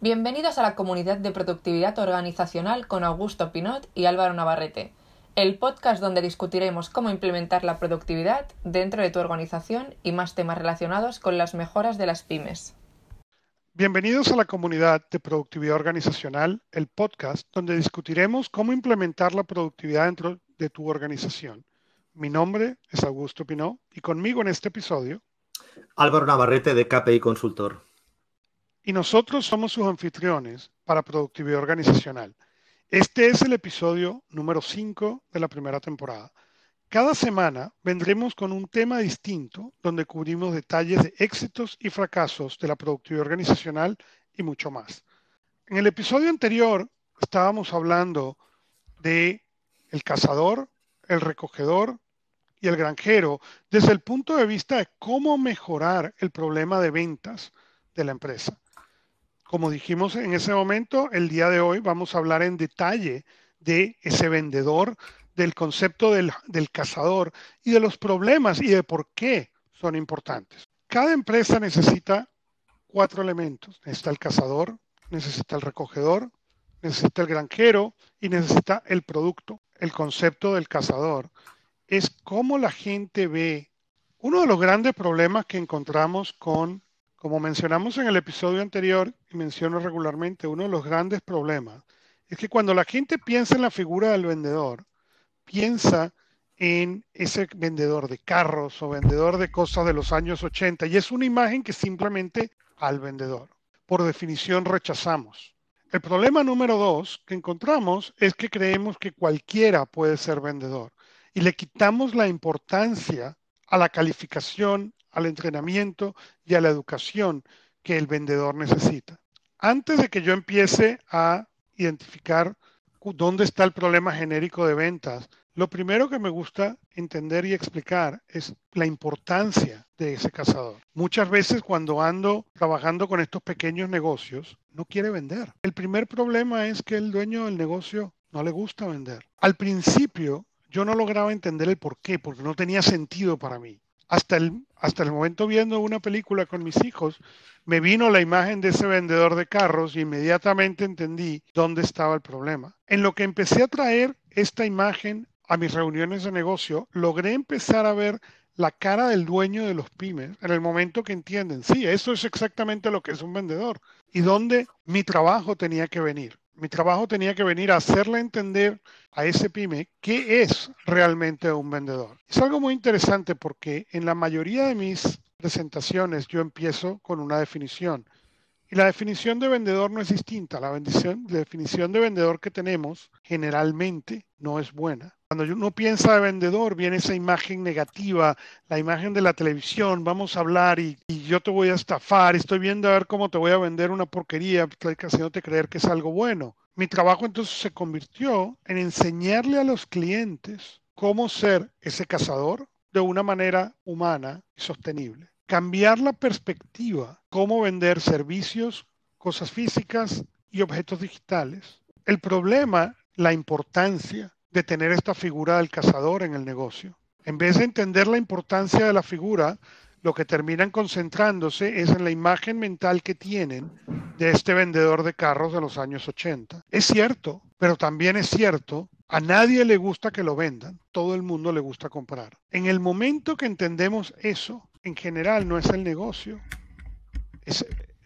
Bienvenidos a la comunidad de productividad organizacional con Augusto Pinot y Álvaro Navarrete, el podcast donde discutiremos cómo implementar la productividad dentro de tu organización y más temas relacionados con las mejoras de las pymes. Bienvenidos a la comunidad de productividad organizacional, el podcast donde discutiremos cómo implementar la productividad dentro de tu organización. Mi nombre es Augusto Pinot y conmigo en este episodio Álvaro Navarrete de KPI Consultor y nosotros somos sus anfitriones para Productividad Organizacional. Este es el episodio número 5 de la primera temporada. Cada semana vendremos con un tema distinto donde cubrimos detalles de éxitos y fracasos de la productividad organizacional y mucho más. En el episodio anterior estábamos hablando de el cazador, el recogedor y el granjero desde el punto de vista de cómo mejorar el problema de ventas de la empresa. Como dijimos en ese momento, el día de hoy vamos a hablar en detalle de ese vendedor, del concepto del, cazador y de los problemas y de por qué son importantes. Cada empresa necesita cuatro elementos. Necesita el cazador, necesita el recogedor, necesita el granjero y necesita el producto. El concepto del cazador es cómo la gente ve. Uno de los grandes problemas que encontramos con como mencionamos en el episodio anterior y menciono regularmente, uno de los grandes problemas es que cuando la gente piensa en la figura del vendedor, piensa en ese vendedor de carros o vendedor de cosas de los años 80 y es una imagen que simplemente al vendedor, por definición, rechazamos. El problema número dos que encontramos es que creemos que cualquiera puede ser vendedor y le quitamos la importancia a la calificación al entrenamiento y a la educación que el vendedor necesita. Antes de que yo empiece a identificar dónde está el problema genérico de ventas, lo primero que me gusta entender y explicar es la importancia de ese cazador. Muchas veces cuando ando trabajando con estos pequeños negocios, no quiere vender. El primer problema es que el dueño del negocio no le gusta vender. Al principio yo no lograba entender el por qué, porque no tenía sentido para mí hasta el, hasta el momento viendo una película con mis hijos, me vino la imagen de ese vendedor de carros y inmediatamente entendí dónde estaba el problema. En lo que empecé a traer esta imagen a mis reuniones de negocio, logré empezar a ver la cara del dueño de los pymes en el momento que entienden, sí, eso es exactamente lo que es un vendedor y dónde mi trabajo tenía que venir mi trabajo tenía que venir a hacerle entender a ese pyme qué es realmente un vendedor. Es algo muy interesante porque en la mayoría de mis presentaciones yo empiezo con una definición. Y la definición de vendedor no es distinta. La, la definición de vendedor que tenemos generalmente no es buena. Cuando uno piensa de vendedor, viene esa imagen negativa, la imagen de la televisión, vamos a hablar y, yo te voy a estafar, estoy viendo a ver cómo te voy a vender una porquería, haciéndote creer que es algo bueno. Mi trabajo entonces se convirtió en enseñarle a los clientes cómo ser ese cazador de una manera humana y sostenible. Cambiar la perspectiva, cómo vender servicios, cosas físicas y objetos digitales. El problema, la importancia de tener esta figura del cazador en el negocio. En vez de entender la importancia de la figura, lo que terminan concentrándose es en la imagen mental que tienen de este vendedor de carros de los años 80. Es cierto, pero también es cierto, a nadie le gusta que lo vendan, todo el mundo le gusta comprar. En el momento que entendemos eso, en general no es el negocio.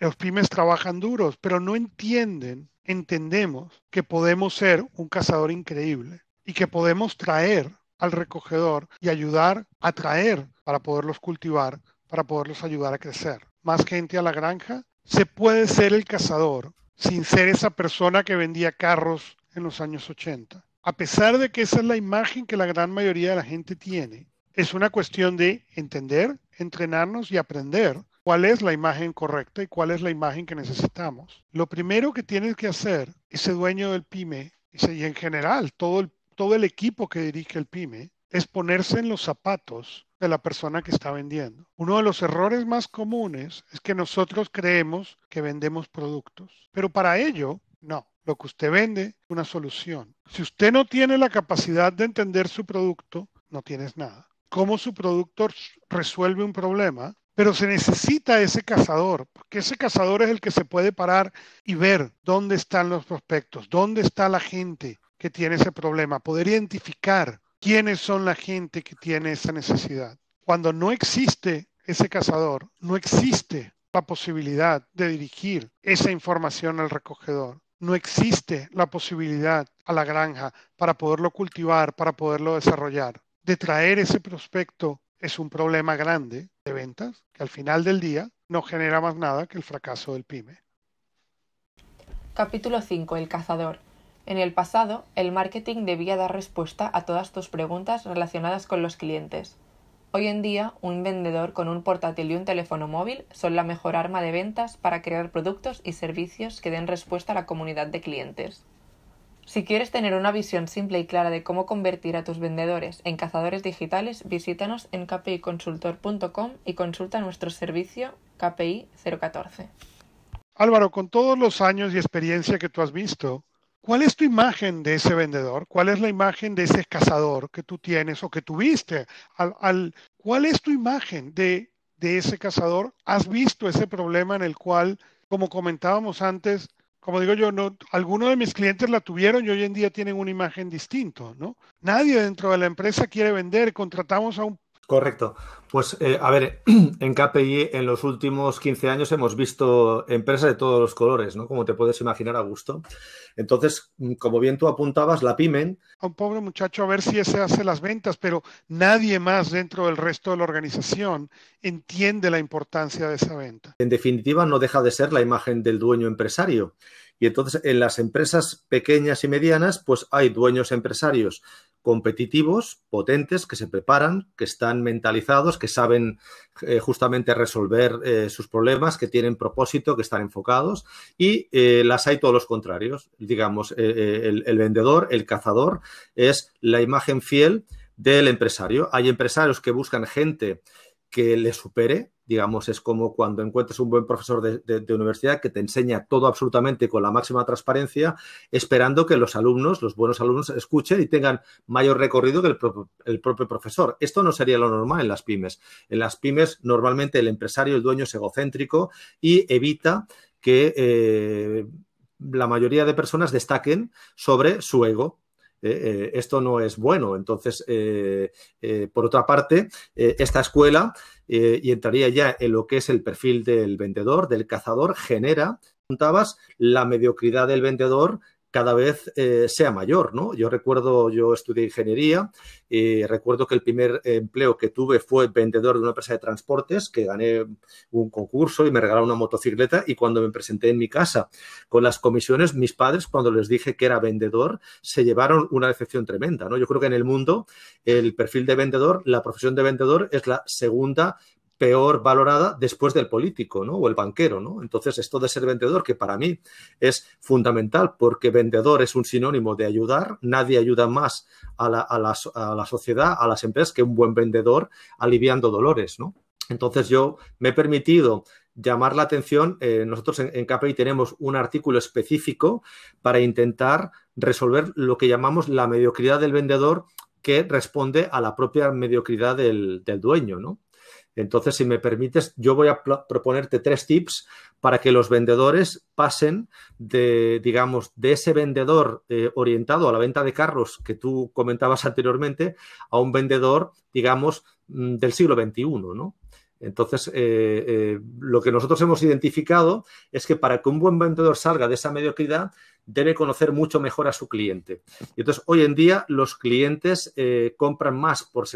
los pymes trabajan duros, pero no entienden, entendemos que podemos ser un cazador increíble y que podemos traer al recogedor y ayudar a traer para poderlos cultivar, para poderlos ayudar a crecer. Más gente a la granja. Se puede ser el cazador sin ser esa persona que vendía carros en los años 80. A pesar de que esa es la imagen que la gran mayoría de la gente tiene, es una cuestión de entender, entrenarnos y aprender cuál es la imagen correcta y cuál es la imagen que necesitamos. Lo primero que tienes que hacer, ese dueño del pyme, y en general todo el todo el equipo que dirige el pyme es ponerse en los zapatos de la persona que está vendiendo. Uno de los errores más comunes es que nosotros creemos que vendemos productos, pero para ello, no. Lo que usted vende es una solución. Si usted no tiene la capacidad de entender su producto, no tienes nada. ¿Cómo su producto resuelve un problema? pero se necesita ese cazador, porque ese cazador es el que se puede parar y ver dónde están los prospectos, dónde está la gente que tiene ese problema, poder identificar quiénes son la gente que tiene esa necesidad. Cuando no existe ese cazador, no existe la posibilidad de dirigir esa información al recogedor. No existe la posibilidad a la granja para poderlo cultivar, para poderlo desarrollar. De traer ese prospecto es un problema grande de ventas que al final del día no genera más nada que el fracaso del pyme. Capítulo 5. El cazador. En el pasado, el marketing debía dar respuesta a todas tus preguntas relacionadas con los clientes. Hoy en día, un vendedor con un portátil y un teléfono móvil son la mejor arma de ventas para crear productos y servicios que den respuesta a la comunidad de clientes. Si quieres tener una visión simple y clara de cómo convertir a tus vendedores en cazadores digitales, visítanos en kpiconsultor.com y consulta nuestro servicio KPI 014. Álvaro, con todos los años y experiencia que tú has visto, ¿Cuál es tu imagen de ese vendedor? ¿Cuál es la imagen de ese cazador que tú tienes o que tuviste? Al, ¿Cuál es tu imagen de, de ese cazador? ¿Has visto ese problema en el cual, como comentábamos antes, como digo yo, no, algunos de mis clientes la tuvieron y hoy en día tienen una imagen distinta, ¿no? Nadie dentro de la empresa quiere vender, contratamos a un Correcto. Pues eh, a ver, en KPI en los últimos 15 años hemos visto empresas de todos los colores, ¿no? Como te puedes imaginar a gusto. Entonces, mm, como bien tú apuntabas, la pymen... A un pobre muchacho a ver si ese hace las ventas, pero nadie más dentro del resto de la organización entiende la importancia de esa venta. En definitiva, no deja de ser la imagen del dueño empresario. Y entonces en las empresas pequeñas y medianas, pues hay dueños empresarios competitivos, potentes, que se preparan, que están mentalizados, que saben eh, justamente resolver eh, sus problemas, que tienen propósito, que están enfocados y eh, las hay todos los contrarios. Digamos, el, el vendedor, el cazador, es la imagen fiel del empresario. Hay empresarios que buscan gente que le supere, digamos, es como cuando encuentras un buen profesor de, universidad que te enseña todo absolutamente con la máxima transparencia, esperando que los alumnos, los buenos alumnos, escuchen y tengan mayor recorrido que el, propio profesor. Esto no sería lo normal en las pymes. En las pymes, normalmente el empresario, el dueño es egocéntrico y evita que eh, la mayoría de personas destaquen sobre su ego. Eh, eh, esto no es bueno. Entonces, por otra parte, esta escuela eh, y entraría ya en lo que es el perfil del vendedor, del cazador, genera, preguntabas, la mediocridad del vendedor cada vez eh, sea mayor, ¿no? Yo recuerdo, yo estudié ingeniería y recuerdo que el primer empleo que tuve fue vendedor de una empresa de transportes, que gané un concurso y me regalaron una motocicleta y cuando me presenté en mi casa con las comisiones, mis padres, cuando les dije que era vendedor, se llevaron una decepción tremenda, ¿no? Yo creo que en el mundo el perfil de vendedor, la profesión de vendedor es la segunda peor valorada después del político. O el banquero, ¿no? Entonces, esto de ser vendedor, que para mí es fundamental, porque vendedor es un sinónimo de ayudar, nadie ayuda más a la, a la, sociedad, a las empresas, que un buen vendedor aliviando dolores, ¿no? Entonces, yo me he permitido llamar la atención. Eh, nosotros en, en, KPI tenemos un artículo específico para intentar resolver lo que llamamos la mediocridad del vendedor que responde a la propia mediocridad del, del dueño, ¿no? Entonces, si me permites, yo voy a proponerte tres tips para que los vendedores pasen de, digamos, de ese vendedor eh, orientado a la venta de carros que tú comentabas anteriormente a un vendedor, digamos, mm, del siglo XXI, ¿no? Entonces, eh, eh, lo que nosotros hemos identificado es que para que un buen vendedor salga de esa mediocridad, debe conocer mucho mejor a su cliente. Y entonces, hoy en día, los clientes eh, compran más por,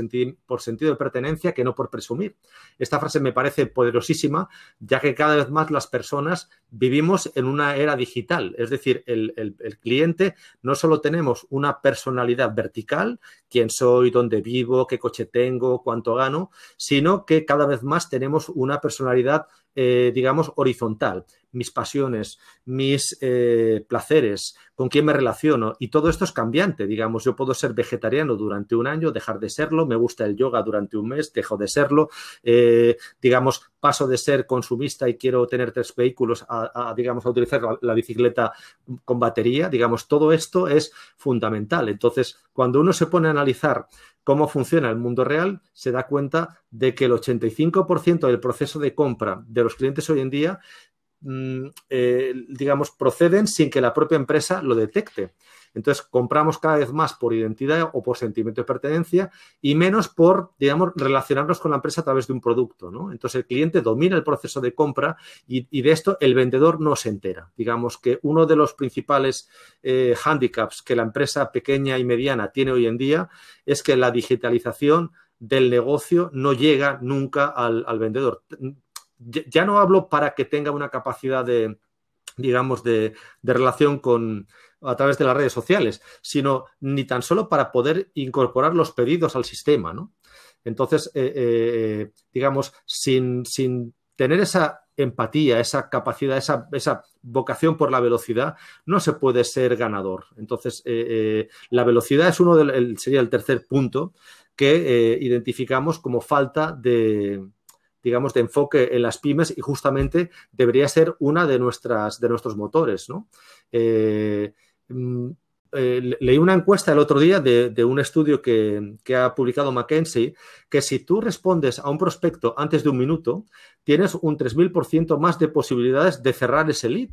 por sentido de pertenencia que no por presumir. Esta frase me parece poderosísima, ya que cada vez más las personas vivimos en una era digital. Es decir, el, el cliente no solo tenemos una personalidad vertical, quién soy, dónde vivo, qué coche tengo, cuánto gano, sino que cada vez más tenemos una personalidad eh, digamos, horizontal, mis pasiones, mis eh, placeres, con quién me relaciono. Y todo esto es cambiante, digamos, yo puedo ser vegetariano durante un año, dejar de serlo, me gusta el yoga durante un mes, dejo de serlo, eh, digamos, paso de ser consumista y quiero tener tres vehículos a, digamos, a utilizar la, bicicleta con batería, digamos, todo esto es fundamental. Entonces, cuando uno se pone a analizar cómo funciona el mundo real, se da cuenta de que el 85% del proceso de compra de los clientes hoy en día mm, eh, digamos, proceden sin que la propia empresa lo detecte. Entonces, compramos cada vez más por identidad o por sentimiento de pertenencia y menos por, digamos, relacionarnos con la empresa a través de un producto. Entonces, el cliente domina el proceso de compra y, de esto el vendedor no se entera. Digamos que uno de los principales eh, handicaps que la empresa pequeña y mediana tiene hoy en día es que la digitalización del negocio no llega nunca al, vendedor. Ya no hablo para que tenga una capacidad de, digamos, de relación con, a través de las redes sociales, sino ni tan solo para poder incorporar los pedidos al sistema, ¿no? Entonces, eh, eh, digamos, sin, tener esa empatía, esa capacidad, esa, esa, vocación por la velocidad, no se puede ser ganador. Entonces, eh, la velocidad es uno del, sería el tercer punto que identificamos como falta de, digamos, de enfoque en las pymes y justamente debería ser una de, nuestras, de nuestros motores, ¿no? Mm, eh, leí una encuesta el otro día de, un estudio que, que, ha publicado McKinsey, que si tú respondes a un prospecto antes de un minuto, tienes un 3.000% más de posibilidades de cerrar ese lead.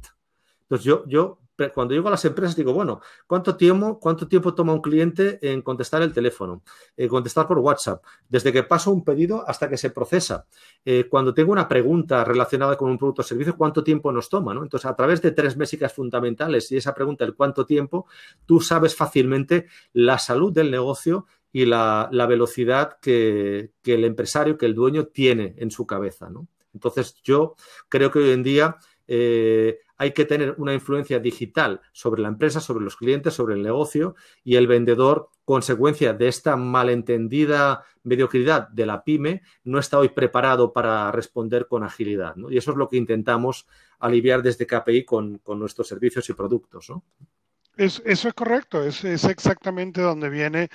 Entonces, yo, yo cuando llego a las empresas digo, bueno, ¿cuánto tiempo, cuánto tiempo toma un cliente en contestar el teléfono, en contestar por WhatsApp, desde que paso un pedido hasta que se procesa? Eh, cuando tengo una pregunta relacionada con un producto o servicio, ¿cuánto tiempo nos toma? ¿no? Entonces, a través de tres métricas fundamentales y esa pregunta del cuánto tiempo, tú sabes fácilmente la salud del negocio y la, velocidad que, que, el empresario, que el dueño tiene en su cabeza. ¿no? Entonces, yo creo que hoy en día eh, hay que tener una influencia digital sobre la empresa, sobre los clientes, sobre el negocio y el vendedor, consecuencia de esta malentendida mediocridad de la pyme, no está hoy preparado para responder con agilidad. Y eso es lo que intentamos aliviar desde KPI con, nuestros servicios y productos. eso es correcto, es, exactamente donde viene,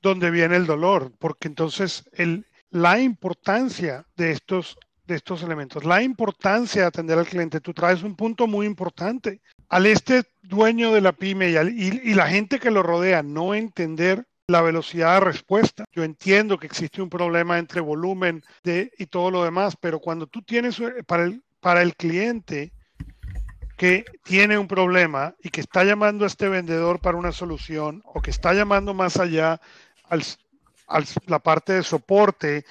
donde viene el dolor, porque entonces el, la importancia de estos estos elementos. La importancia de atender al cliente. Tú traes un punto muy importante. Al este dueño de la pyme y, la gente que lo rodea no entender la velocidad de respuesta. Yo entiendo que existe un problema entre volumen y todo lo demás, pero cuando tú tienes eh, para el, para el cliente que tiene un problema y que está llamando a este vendedor para una solución o que está llamando más allá a la parte de soporte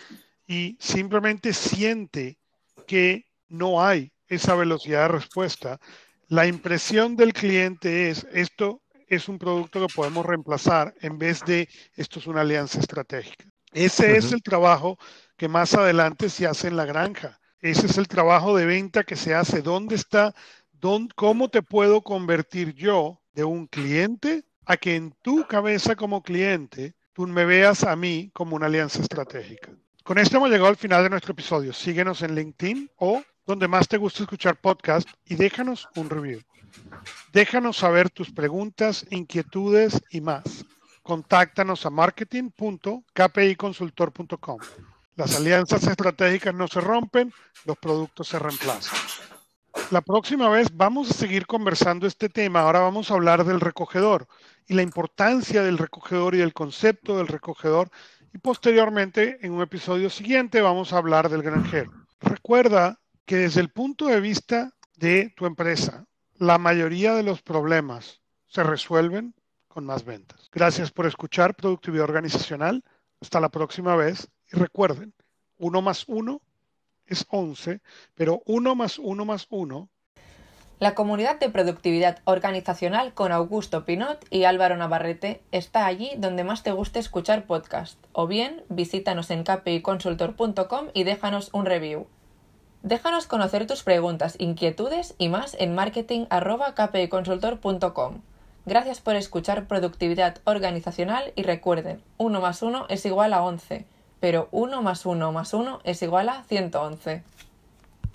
y simplemente siente que no hay esa velocidad de respuesta, la impresión del cliente es esto es un producto que podemos reemplazar en vez de esto es una alianza estratégica. Ese es el trabajo que más adelante se hace en la granja. Ese es el trabajo de venta que se hace. ¿Dónde está? Dónde, ¿Cómo te puedo convertir yo de un cliente a que en tu cabeza como cliente tú me veas a mí como una alianza estratégica? Con esto hemos llegado al final de nuestro episodio. Síguenos en LinkedIn o donde más te gusta escuchar podcast y déjanos un review. Déjanos saber tus preguntas, inquietudes y más. Contáctanos a marketing.kpiconsultor.com. Las alianzas estratégicas no se rompen, los productos se reemplazan. La próxima vez vamos a seguir conversando este tema. Ahora vamos a hablar del recogedor y la importancia del recogedor y del concepto del recogedor y posteriormente, en un episodio siguiente, vamos a hablar del granjero. Recuerda que desde el punto de vista de tu empresa, la mayoría de los problemas se resuelven con más ventas. Gracias por escuchar Productividad Organizacional. Hasta la próxima vez. Y recuerden, uno más uno es 11, pero uno más uno más uno la comunidad de productividad organizacional con Augusto Pinot y Álvaro Navarrete está allí donde más te guste escuchar podcast, o bien visítanos en kpiconsultor.com y déjanos un review. Déjanos conocer tus preguntas, inquietudes y más en marketing.kpiconsultor.com. Gracias por escuchar Productividad Organizacional y recuerden, 1 más 1 es igual a 11, pero 1 más 1 más 1 es igual a 111.